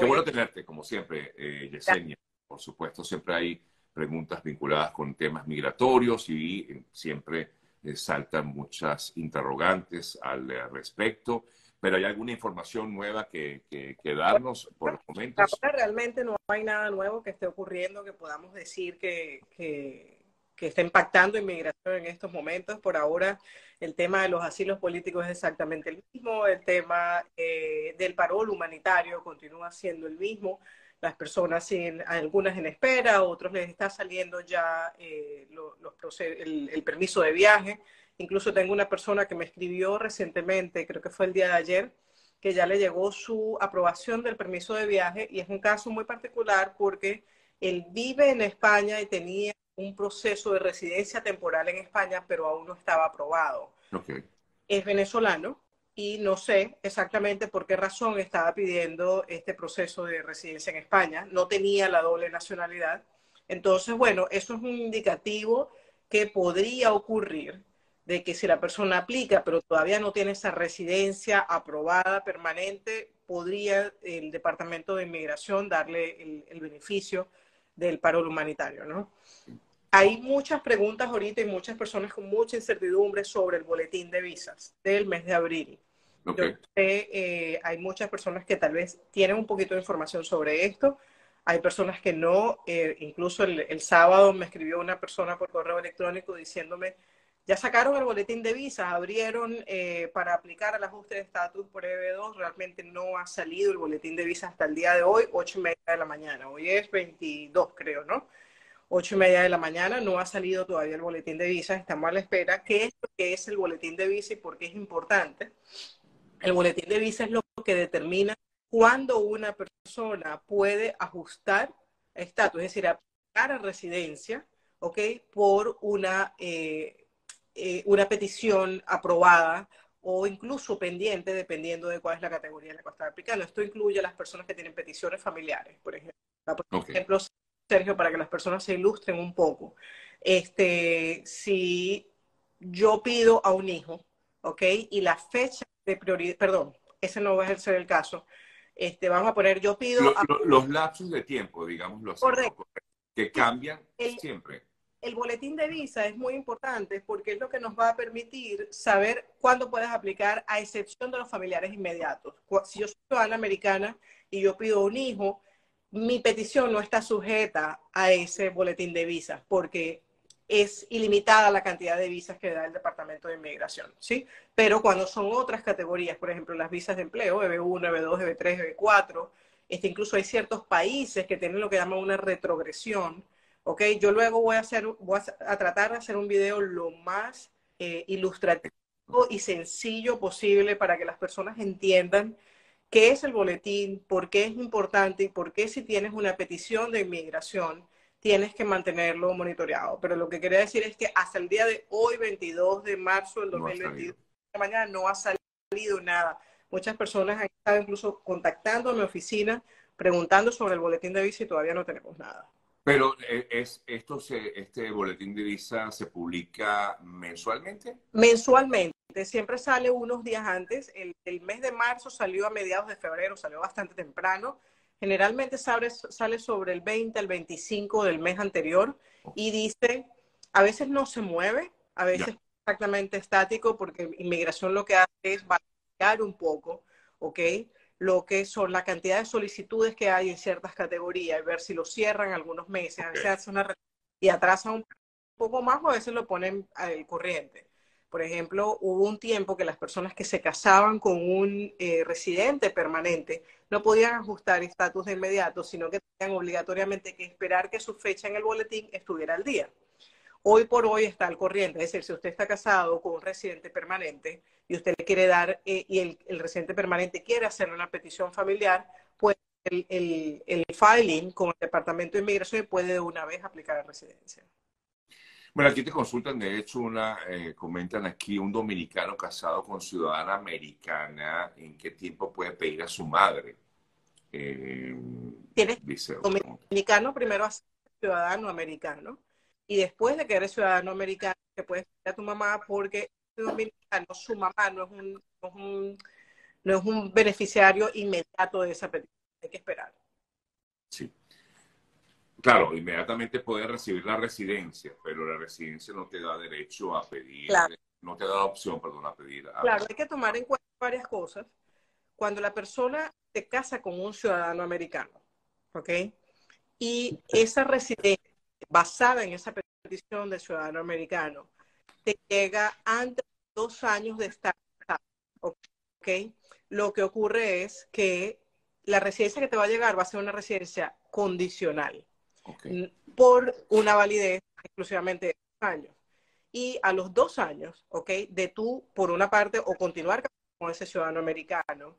Qué bueno tenerte, como siempre, eh, Yesenia. Por supuesto, siempre hay preguntas vinculadas con temas migratorios y eh, siempre eh, saltan muchas interrogantes al respecto. Pero hay alguna información nueva que, que, darnos por los momentos. Ahora realmente no hay nada nuevo que esté ocurriendo que podamos decir que, que, que está impactando inmigración en estos momentos. Por ahora, el tema de los asilos políticos es exactamente el mismo, el tema eh, del parol humanitario continúa siendo el mismo. Las personas siguen, algunas en espera, otros les está saliendo ya eh, los el, el permiso de viaje. Incluso tengo una persona que me escribió recientemente, creo que fue el día de ayer, que ya le llegó su aprobación del permiso de viaje y es un caso muy particular porque él vive en España y tenía un proceso de residencia temporal en España, pero aún no estaba aprobado. Es venezolano y no sé exactamente por qué razón estaba pidiendo este proceso de residencia en España. No tenía la doble nacionalidad. Entonces, bueno, eso es un indicativo que podría ocurrir de que si la persona aplica, pero todavía no tiene esa residencia aprobada permanente, podría el Departamento de Inmigración darle el, el beneficio del paro humanitario, ¿no? Hay muchas preguntas ahorita y muchas personas con mucha incertidumbre sobre el boletín de visas del mes de abril. Yo sé, eh, hay muchas personas que tal vez tienen un poquito de información sobre esto. Hay personas que no. Eh, incluso el, sábado me escribió una persona por correo electrónico diciéndome, ya sacaron el boletín de visas, abrieron eh, para aplicar el ajuste de estatus por EB2. Realmente no ha salido el boletín de visas hasta el día de hoy, 8 y media de la mañana. Hoy es 22, creo, ¿no? ocho y media de la mañana, no ha salido todavía el boletín de visa, estamos a la espera. ¿Qué es que es el boletín de visa y por qué es importante? El boletín de visa es lo que determina cuándo una persona puede ajustar estatus, es decir, aplicar a residencia, ¿ok? Por una, eh, eh, una petición aprobada o incluso pendiente, dependiendo de cuál es la categoría en la que está aplicando. Esto incluye a las personas que tienen peticiones familiares, por ejemplo. Por ejemplo, Sergio, para que las personas se ilustren un poco. Este, si yo pido a un hijo, ¿ok? Y la fecha de prioridad, perdón, ese no va a ser el caso. Este, vamos a poner, yo pido... Los lapsos de tiempo, digamos, los correcto. que cambian siempre. El boletín de visa es muy importante porque es lo que nos va a permitir saber cuándo puedes aplicar, a excepción de los familiares inmediatos. Si yo soy ciudadana americana y yo pido un hijo, mi petición no está sujeta a ese boletín de visas porque es ilimitada la cantidad de visas que da el Departamento de Inmigración, ¿sí? Pero cuando son otras categorías, por ejemplo, las visas de empleo, EB1, EB2, EB3, EB4, este, incluso hay ciertos países que tienen lo que llaman una retrogresión, ¿ok? Yo luego voy a, hacer, voy a, tratar de hacer un video lo más eh, ilustrativo y sencillo posible para que las personas entiendan qué es el boletín, por qué es importante y por qué si tienes una petición de inmigración tienes que mantenerlo monitoreado. Pero lo que quería decir es que hasta el día de hoy, 22 de marzo del 2022, de mañana no ha salido nada. Muchas personas han estado incluso contactando a mi oficina preguntando sobre el boletín de visa y todavía no tenemos nada. Pero eh, es, esto se, este boletín de visa se publica mensualmente. Mensualmente siempre sale unos días antes. El, mes de marzo salió a mediados de febrero, salió bastante temprano. Generalmente sale, sale sobre el 20 al 25 del mes anterior y dice, a veces no se mueve, a veces exactamente estático porque inmigración lo que hace es variar un poco, ¿ok? Lo que son la cantidad de solicitudes que hay en ciertas categorías y ver si lo cierran algunos meses, a veces hace una y atrasa un poco más o a veces lo ponen al corriente. Por ejemplo, hubo un tiempo que las personas que se casaban con un eh, residente permanente no podían ajustar estatus de inmediato, sino que tenían obligatoriamente que esperar que su fecha en el boletín estuviera al día. Hoy por hoy está al corriente, es decir, si usted está casado con un residente permanente y usted le quiere dar, eh, y el, el, residente permanente quiere hacer una petición familiar, pues el, el, el filing con el Departamento de Inmigración puede de una vez aplicar a residencia. Bueno, aquí te consultan, de hecho, una, eh, comentan aquí, un dominicano casado con ciudadana americana, ¿en qué tiempo puede pedir a su madre? Eh, Tienes dice, dominicano primero a ser ciudadano americano y después de que eres ciudadano americano te puedes pedir a tu mamá porque dominicano, su mamá no es un, no es un, no es un beneficiario inmediato de esa petición. hay que esperar. Sí. Claro, inmediatamente puedes recibir la residencia, pero la residencia no te da derecho a pedir, no te da la opción, perdón, a pedir. Claro, hay que tomar en cuenta varias cosas. Cuando la persona se casa con un ciudadano americano, ¿ok? Y esa residencia basada en esa petición de ciudadano americano te llega antes de dos años de estar, ¿ok? Lo que ocurre es que la residencia que te va a llegar va a ser una residencia condicional por una validez exclusivamente de dos años. Y a los dos años, ¿ok? De tú, por una parte, o continuar con ese ciudadano americano,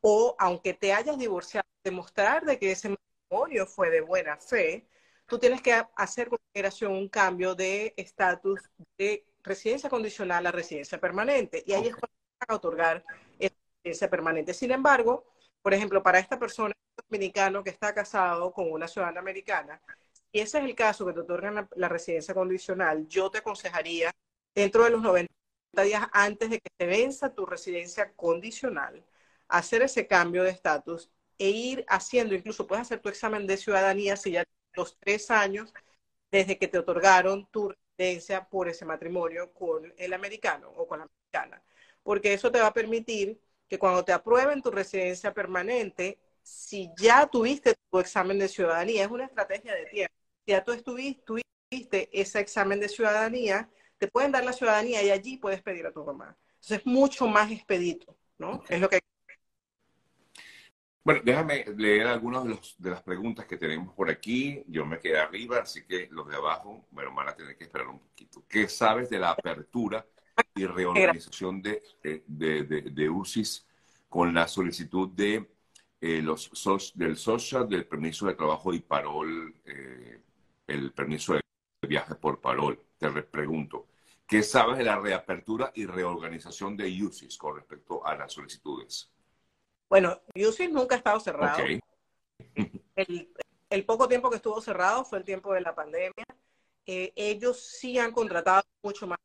o aunque te hayas divorciado, demostrar de que ese matrimonio fue de buena fe, tú tienes que hacer con migración un cambio de estatus de residencia condicional a residencia permanente. Y ahí es cuando van a otorgar esa residencia permanente. Sin embargo, por ejemplo, para esta persona dominicano que está casado con una ciudadana americana, si ese es el caso que te otorgan la, residencia condicional, yo te aconsejaría dentro de los 90 días antes de que se venza tu residencia condicional, hacer ese cambio de estatus e ir haciendo, incluso puedes hacer tu examen de ciudadanía si ya los tres años desde que te otorgaron tu residencia por ese matrimonio con el americano o con la americana, porque eso te va a permitir que cuando te aprueben tu residencia permanente, si ya tuviste tu examen de ciudadanía, es una estrategia de tiempo, si ya tú estuviste, tuviste ese examen de ciudadanía, te pueden dar la ciudadanía y allí puedes pedir a tu mamá. Entonces es mucho más expedito, ¿no? Es lo que bueno, déjame leer algunas de, de, las preguntas que tenemos por aquí. Yo me quedé arriba, así que los de abajo, bueno, van a tener que esperar un poquito. ¿Qué sabes de la apertura y reorganización de, de, de, UCIS con la solicitud de eh, los del social, del permiso de trabajo y parol, eh, el permiso de viaje por parol. Te pregunto, ¿qué sabes de la reapertura y reorganización de UCIS con respecto a las solicitudes? Bueno, UCIS nunca ha estado cerrado. El, el, poco tiempo que estuvo cerrado fue el tiempo de la pandemia. Eh, ellos sí han contratado mucho más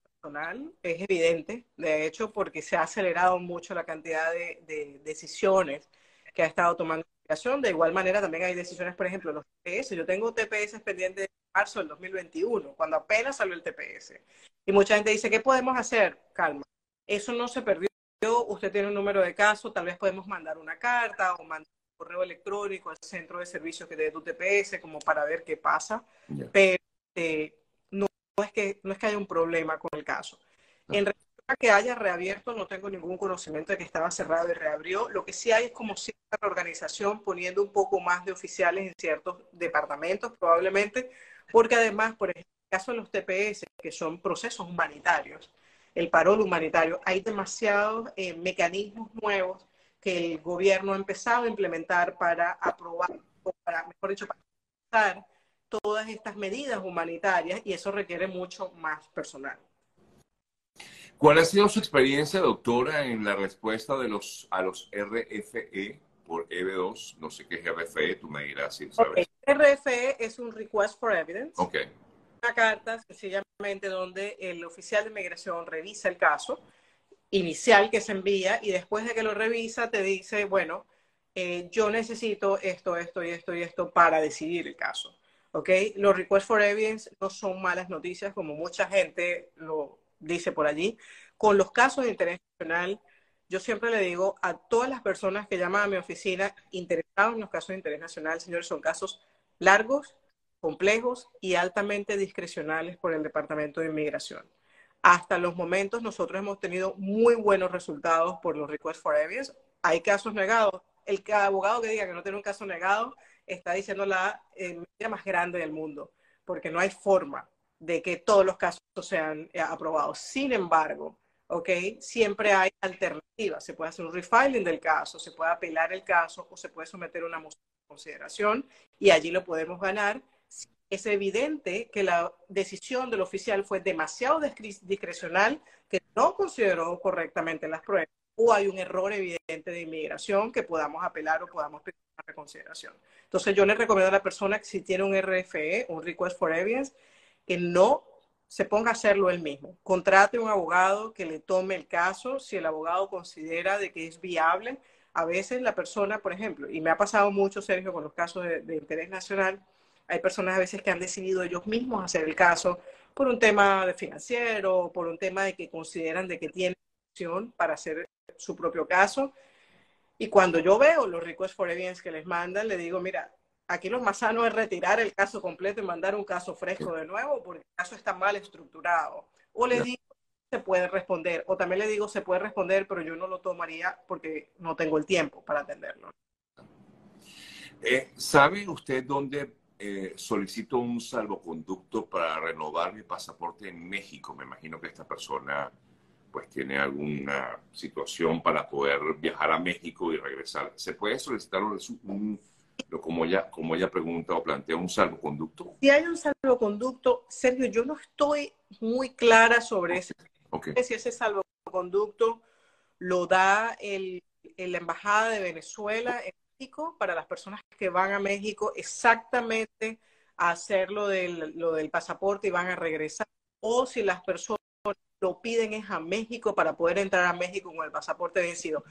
es evidente, de hecho, porque se ha acelerado mucho la cantidad de, decisiones que ha estado tomando la migración. De igual manera, también hay decisiones, por ejemplo, los TPS. Yo tengo TPS pendientes de marzo del 2021, cuando apenas salió el TPS. Y mucha gente dice, ¿qué podemos hacer? Calma. Eso no se perdió. Usted tiene un número de caso, tal vez podemos mandar una carta o mandar un correo electrónico al centro de servicios que dé tu TPS como para ver qué pasa. Pero eh, no es que, no es que haya un problema con el caso. En relación a que haya reabierto, no tengo ningún conocimiento de que estaba cerrado y reabrió. Lo que sí hay es como cierta organización poniendo un poco más de oficiales en ciertos departamentos, probablemente, porque además, por ejemplo, en el caso de los TPS, que son procesos humanitarios, el parol humanitario, hay demasiados eh, mecanismos nuevos que el gobierno ha empezado a implementar para aprobar, o para, mejor dicho, para todas estas medidas humanitarias y eso requiere mucho más personal. ¿Cuál ha sido su experiencia, doctora, en la respuesta de los, a los RFE por EB2? No sé qué es RFE, tú me dirás si sabes. RFE es un Request for Evidence. Ok. Una carta sencillamente donde el oficial de migración revisa el caso inicial que se envía y después de que lo revisa te dice, bueno, eh, yo necesito esto, esto y esto y esto para decidir el caso. ¿ok? Los requests for evidence no son malas noticias, como mucha gente lo dice por allí. Con los casos de interés nacional, yo siempre le digo a todas las personas que llaman a mi oficina interesados en los casos de interés nacional, señores, son casos largos, complejos y altamente discrecionales por el Departamento de Inmigración. Hasta los momentos nosotros hemos tenido muy buenos resultados por los requests for evidence. Hay casos negados. El abogado que diga que no tiene un caso negado está diciendo la eh, medida más grande del mundo, porque no hay forma de que todos los casos sean eh, aprobados. Sin embargo, ¿ok? Siempre hay alternativas. Se puede hacer un refiling del caso, se puede apelar el caso o se puede someter una moción de consideración y allí lo podemos ganar. Es evidente que la decisión del oficial fue demasiado discrecional, que no consideró correctamente las pruebas o hay un error evidente de inmigración que podamos apelar o podamos pedir una reconsideración. Entonces yo le recomiendo a la persona que si tiene un RFE, un Request for Evidence, que no se ponga a hacerlo él mismo. Contrate un abogado que le tome el caso. Si el abogado considera de que es viable, a veces la persona, por ejemplo, y me ha pasado mucho, Sergio, con los casos de, de interés nacional, hay personas a veces que han decidido ellos mismos hacer el caso por un tema de financiero, por un tema de que consideran de que tienen opción para hacer su propio caso. Y cuando yo veo los requests for evidence que les mandan, le digo, mira, aquí lo más sano es retirar el caso completo y mandar un caso fresco de nuevo porque el caso está mal estructurado. O le digo, se puede responder. O también le digo, se puede responder, pero yo no lo tomaría porque no tengo el tiempo para atenderlo. Eh, ¿Sabe usted dónde eh, solicito un salvoconducto para renovar mi pasaporte en México. Me imagino que esta persona pues tiene alguna situación para poder viajar a México y regresar. ¿Se puede solicitar un, como ella, como ella pregunta o plantea, un salvoconducto? Si hay un salvoconducto, Sergio, yo no estoy muy clara sobre eso. Si ese salvoconducto lo da el, la Embajada de Venezuela en para las personas que van a México exactamente a hacer lo del, lo del pasaporte y van a regresar, o si las personas lo piden es a México para poder entrar a México con el pasaporte vencido.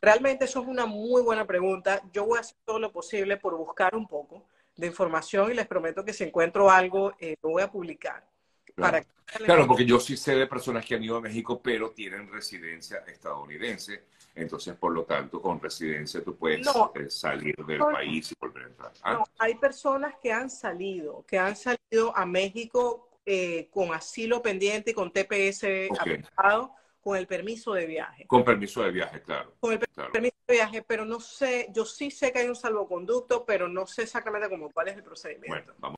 Realmente eso es una muy buena pregunta. Yo voy a hacer todo lo posible por buscar un poco de información y les prometo que si encuentro algo, eh, lo voy a publicar. Claro. claro, porque yo sí sé de personas que han ido a México, pero tienen residencia estadounidense entonces, por lo tanto, con residencia tú puedes eh, salir del país y volver a entrar. ¿Ah? No, hay personas que han salido, que han salido a México eh, con asilo pendiente y con TPS aprobado, con el permiso de viaje. Con permiso de viaje, claro. Con el permiso de viaje, pero no sé, yo sí sé que hay un salvoconducto, pero no sé exactamente cómo cuál es el procedimiento. Bueno, vamos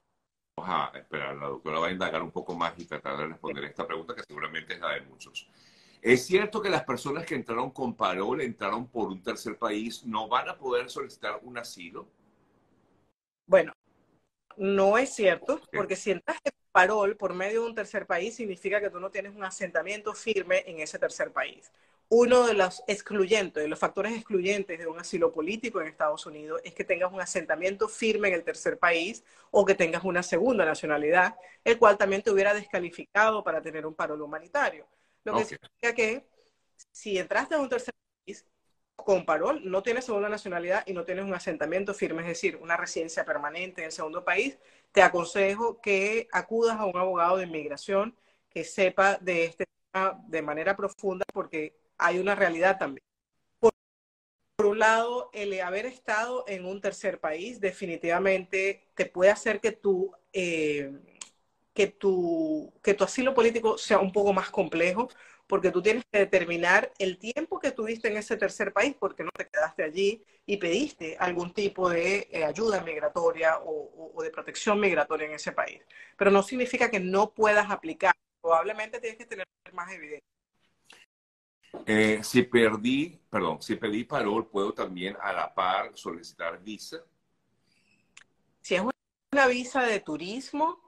a esperar, la doctora va a indagar un poco más y tratar de responder esta pregunta que seguramente es la de muchos. ¿Es cierto que las personas que entraron con parol, entraron por un tercer país, no van a poder solicitar un asilo? Bueno, no es cierto, porque si entraste con parol por medio de un tercer país, significa que tú no tienes un asentamiento firme en ese tercer país. Uno de los excluyentes, de los factores excluyentes de un asilo político en Estados Unidos es que tengas un asentamiento firme en el tercer país o que tengas una segunda nacionalidad, el cual también te hubiera descalificado para tener un parol humanitario. Lo que significa que si entraste a un tercer país con parol, no tienes segunda nacionalidad y no tienes un asentamiento firme, es decir, una residencia permanente en el segundo país, te aconsejo que acudas a un abogado de inmigración que sepa de este tema de manera profunda porque hay una realidad también. Por, un lado, el haber estado en un tercer país definitivamente te puede hacer que tú... Eh, que tu, que tu asilo político sea un poco más complejo, porque tú tienes que determinar el tiempo que tuviste en ese tercer país, porque no te quedaste allí y pediste algún tipo de eh, ayuda migratoria o, de protección migratoria en ese país. Pero no significa que no puedas aplicar. Probablemente tienes que tener más evidencia. Eh, si perdí, perdón, si pedí parol, ¿puedo también a la par solicitar visa? Si es una visa de turismo,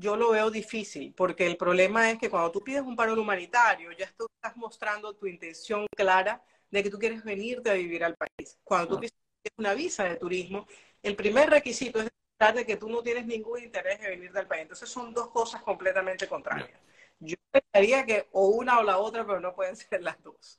yo lo veo difícil, porque el problema es que cuando tú pides un paro humanitario, ya estás mostrando tu intención clara de que tú quieres venirte a vivir al país. Cuando tú pides una visa de turismo, el primer requisito es de que tú no tienes ningún interés en venir del país. Entonces son dos cosas completamente contrarias. Yo pensaría que o una o la otra, pero no pueden ser las dos.